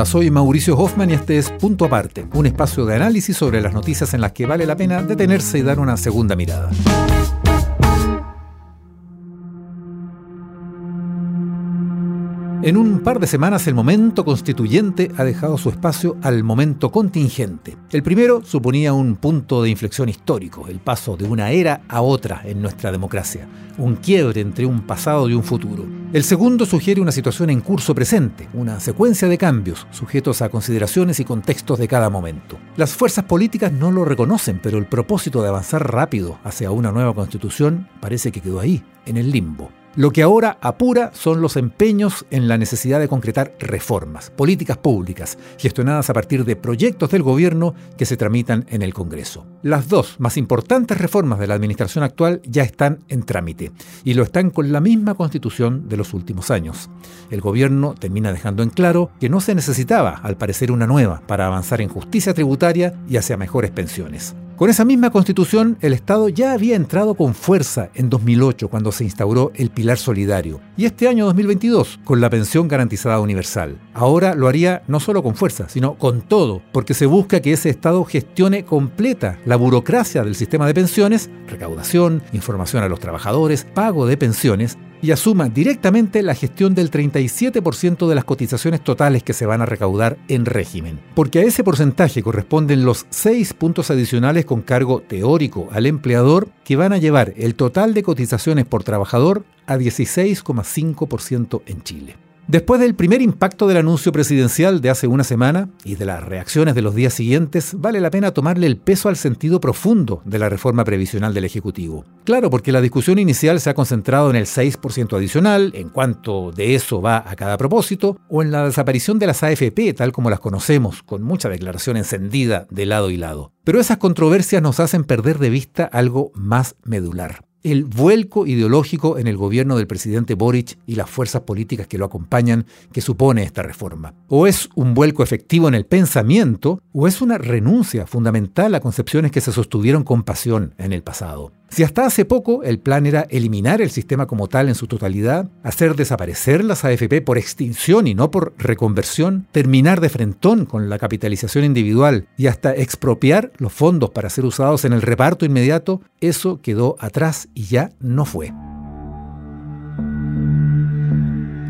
Hola, soy Mauricio Hoffman y este es Punto Aparte, un espacio de análisis sobre las noticias en las que vale la pena detenerse y dar una segunda mirada. En un par de semanas el momento constituyente ha dejado su espacio al momento contingente. El primero suponía un punto de inflexión histórico, el paso de una era a otra en nuestra democracia, un quiebre entre un pasado y un futuro. El segundo sugiere una situación en curso presente, una secuencia de cambios sujetos a consideraciones y contextos de cada momento. Las fuerzas políticas no lo reconocen, pero el propósito de avanzar rápido hacia una nueva constitución parece que quedó ahí, en el limbo. Lo que ahora apura son los empeños en la necesidad de concretar reformas, políticas públicas, gestionadas a partir de proyectos del gobierno que se tramitan en el Congreso. Las dos más importantes reformas de la administración actual ya están en trámite y lo están con la misma constitución de los últimos años. El gobierno termina dejando en claro que no se necesitaba, al parecer, una nueva para avanzar en justicia tributaria y hacia mejores pensiones. Con esa misma constitución, el Estado ya había entrado con fuerza en 2008 cuando se instauró el Pilar Solidario y este año 2022 con la pensión garantizada universal. Ahora lo haría no solo con fuerza, sino con todo, porque se busca que ese Estado gestione completa la burocracia del sistema de pensiones, recaudación, información a los trabajadores, pago de pensiones y asuma directamente la gestión del 37% de las cotizaciones totales que se van a recaudar en régimen. Porque a ese porcentaje corresponden los 6 puntos adicionales con cargo teórico al empleador que van a llevar el total de cotizaciones por trabajador a 16,5% en Chile. Después del primer impacto del anuncio presidencial de hace una semana y de las reacciones de los días siguientes, vale la pena tomarle el peso al sentido profundo de la reforma previsional del Ejecutivo. Claro, porque la discusión inicial se ha concentrado en el 6% adicional, en cuanto de eso va a cada propósito, o en la desaparición de las AFP tal como las conocemos, con mucha declaración encendida de lado y lado. Pero esas controversias nos hacen perder de vista algo más medular el vuelco ideológico en el gobierno del presidente Boric y las fuerzas políticas que lo acompañan que supone esta reforma. O es un vuelco efectivo en el pensamiento, o es una renuncia fundamental a concepciones que se sostuvieron con pasión en el pasado. Si hasta hace poco el plan era eliminar el sistema como tal en su totalidad, hacer desaparecer las AFP por extinción y no por reconversión, terminar de frentón con la capitalización individual y hasta expropiar los fondos para ser usados en el reparto inmediato, eso quedó atrás y ya no fue.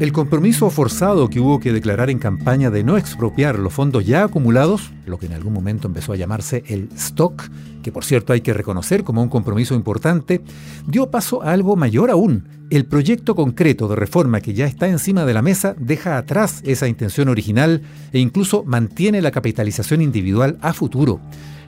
El compromiso forzado que hubo que declarar en campaña de no expropiar los fondos ya acumulados, lo que en algún momento empezó a llamarse el stock, que por cierto hay que reconocer como un compromiso importante, dio paso a algo mayor aún. El proyecto concreto de reforma que ya está encima de la mesa deja atrás esa intención original e incluso mantiene la capitalización individual a futuro.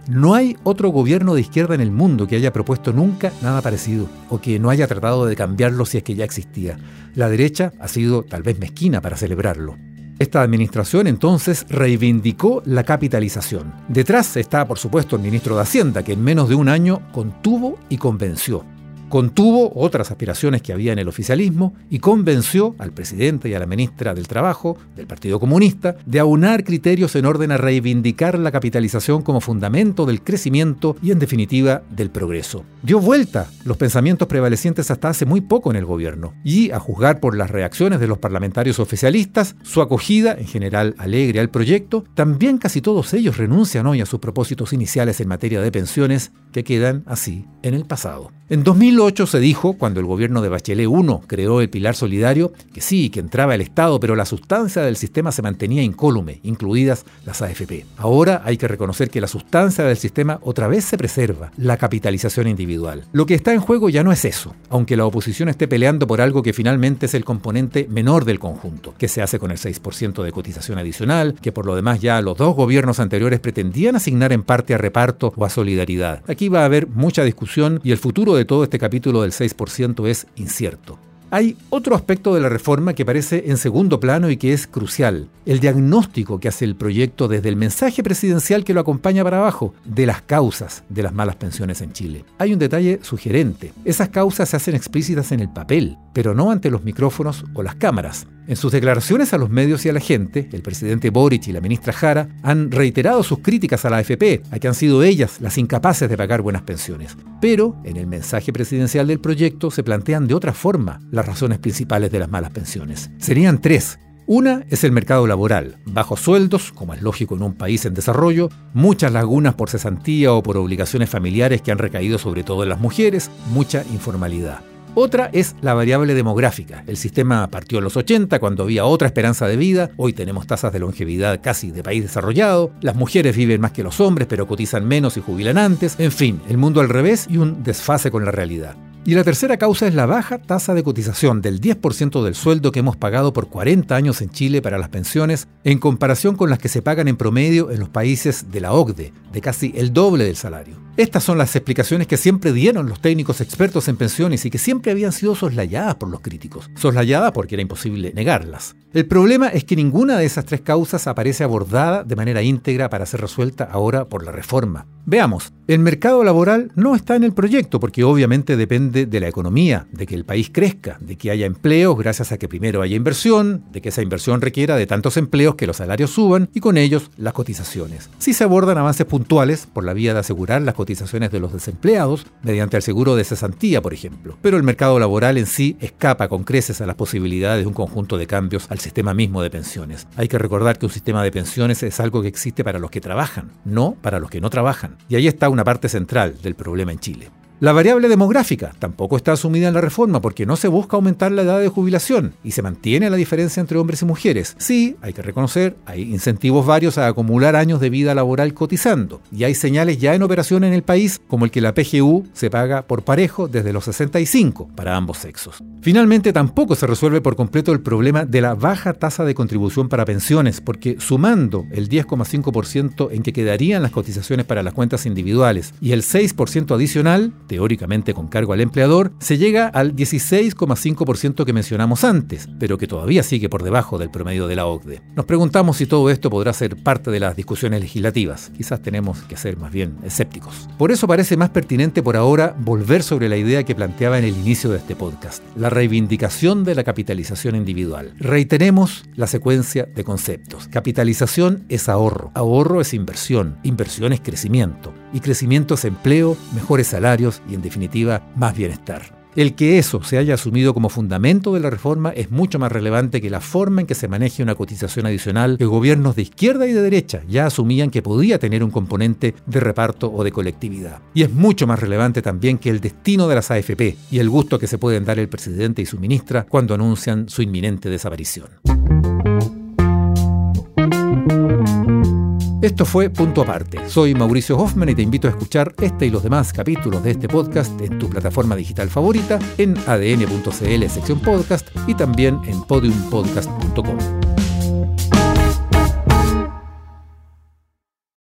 No hay otro gobierno de izquierda en el mundo que haya propuesto nunca nada parecido o que no haya tratado de cambiarlo si es que ya existía. La derecha ha sido tal vez mezquina para celebrarlo. Esta administración entonces reivindicó la capitalización. Detrás está, por supuesto, el ministro de Hacienda, que en menos de un año contuvo y convenció contuvo otras aspiraciones que había en el oficialismo y convenció al presidente y a la ministra del Trabajo del Partido Comunista de aunar criterios en orden a reivindicar la capitalización como fundamento del crecimiento y en definitiva del progreso. Dio vuelta los pensamientos prevalecientes hasta hace muy poco en el gobierno y a juzgar por las reacciones de los parlamentarios oficialistas, su acogida, en general alegre al proyecto, también casi todos ellos renuncian hoy a sus propósitos iniciales en materia de pensiones que quedan así en el pasado. En 2008 se dijo, cuando el gobierno de Bachelet I creó el Pilar Solidario, que sí, que entraba el Estado, pero la sustancia del sistema se mantenía incólume, incluidas las AFP. Ahora hay que reconocer que la sustancia del sistema otra vez se preserva, la capitalización individual. Lo que está en juego ya no es eso, aunque la oposición esté peleando por algo que finalmente es el componente menor del conjunto, que se hace con el 6% de cotización adicional, que por lo demás ya los dos gobiernos anteriores pretendían asignar en parte a reparto o a solidaridad. Aquí va a haber mucha discusión y el futuro de todo este capítulo del 6% es incierto. Hay otro aspecto de la reforma que parece en segundo plano y que es crucial, el diagnóstico que hace el proyecto desde el mensaje presidencial que lo acompaña para abajo, de las causas de las malas pensiones en Chile. Hay un detalle sugerente, esas causas se hacen explícitas en el papel, pero no ante los micrófonos o las cámaras. En sus declaraciones a los medios y a la gente, el presidente Boric y la ministra Jara han reiterado sus críticas a la AFP, a que han sido ellas las incapaces de pagar buenas pensiones. Pero en el mensaje presidencial del proyecto se plantean de otra forma las razones principales de las malas pensiones. Serían tres. Una es el mercado laboral, bajos sueldos, como es lógico en un país en desarrollo, muchas lagunas por cesantía o por obligaciones familiares que han recaído sobre todo en las mujeres, mucha informalidad. Otra es la variable demográfica. El sistema partió en los 80 cuando había otra esperanza de vida. Hoy tenemos tasas de longevidad casi de país desarrollado. Las mujeres viven más que los hombres pero cotizan menos y jubilan antes. En fin, el mundo al revés y un desfase con la realidad. Y la tercera causa es la baja tasa de cotización del 10% del sueldo que hemos pagado por 40 años en Chile para las pensiones en comparación con las que se pagan en promedio en los países de la OCDE, de casi el doble del salario. Estas son las explicaciones que siempre dieron los técnicos expertos en pensiones y que siempre habían sido soslayadas por los críticos. Soslayadas porque era imposible negarlas. El problema es que ninguna de esas tres causas aparece abordada de manera íntegra para ser resuelta ahora por la reforma. Veamos, el mercado laboral no está en el proyecto porque obviamente depende de la economía, de que el país crezca, de que haya empleos gracias a que primero haya inversión, de que esa inversión requiera de tantos empleos que los salarios suban y con ellos las cotizaciones. Si se abordan avances puntuales por la vía de asegurar las cotizaciones de los desempleados, mediante el seguro de cesantía, por ejemplo. Pero el mercado laboral en sí escapa con creces a las posibilidades de un conjunto de cambios al sistema mismo de pensiones. Hay que recordar que un sistema de pensiones es algo que existe para los que trabajan, no para los que no trabajan. Y ahí está una parte central del problema en Chile. La variable demográfica tampoco está asumida en la reforma porque no se busca aumentar la edad de jubilación y se mantiene la diferencia entre hombres y mujeres. Sí, hay que reconocer, hay incentivos varios a acumular años de vida laboral cotizando y hay señales ya en operación en el país como el que la PGU se paga por parejo desde los 65 para ambos sexos. Finalmente tampoco se resuelve por completo el problema de la baja tasa de contribución para pensiones porque sumando el 10,5% en que quedarían las cotizaciones para las cuentas individuales y el 6% adicional, teóricamente con cargo al empleador, se llega al 16,5% que mencionamos antes, pero que todavía sigue por debajo del promedio de la OCDE. Nos preguntamos si todo esto podrá ser parte de las discusiones legislativas. Quizás tenemos que ser más bien escépticos. Por eso parece más pertinente por ahora volver sobre la idea que planteaba en el inicio de este podcast, la reivindicación de la capitalización individual. Reiteremos la secuencia de conceptos. Capitalización es ahorro, ahorro es inversión, inversión es crecimiento y crecimiento es empleo, mejores salarios y en definitiva más bienestar. El que eso se haya asumido como fundamento de la reforma es mucho más relevante que la forma en que se maneje una cotización adicional que gobiernos de izquierda y de derecha ya asumían que podía tener un componente de reparto o de colectividad. Y es mucho más relevante también que el destino de las AFP y el gusto que se pueden dar el presidente y su ministra cuando anuncian su inminente desaparición. Esto fue Punto Aparte. Soy Mauricio Hoffman y te invito a escuchar este y los demás capítulos de este podcast en tu plataforma digital favorita, en adn.cl sección podcast y también en podiumpodcast.com.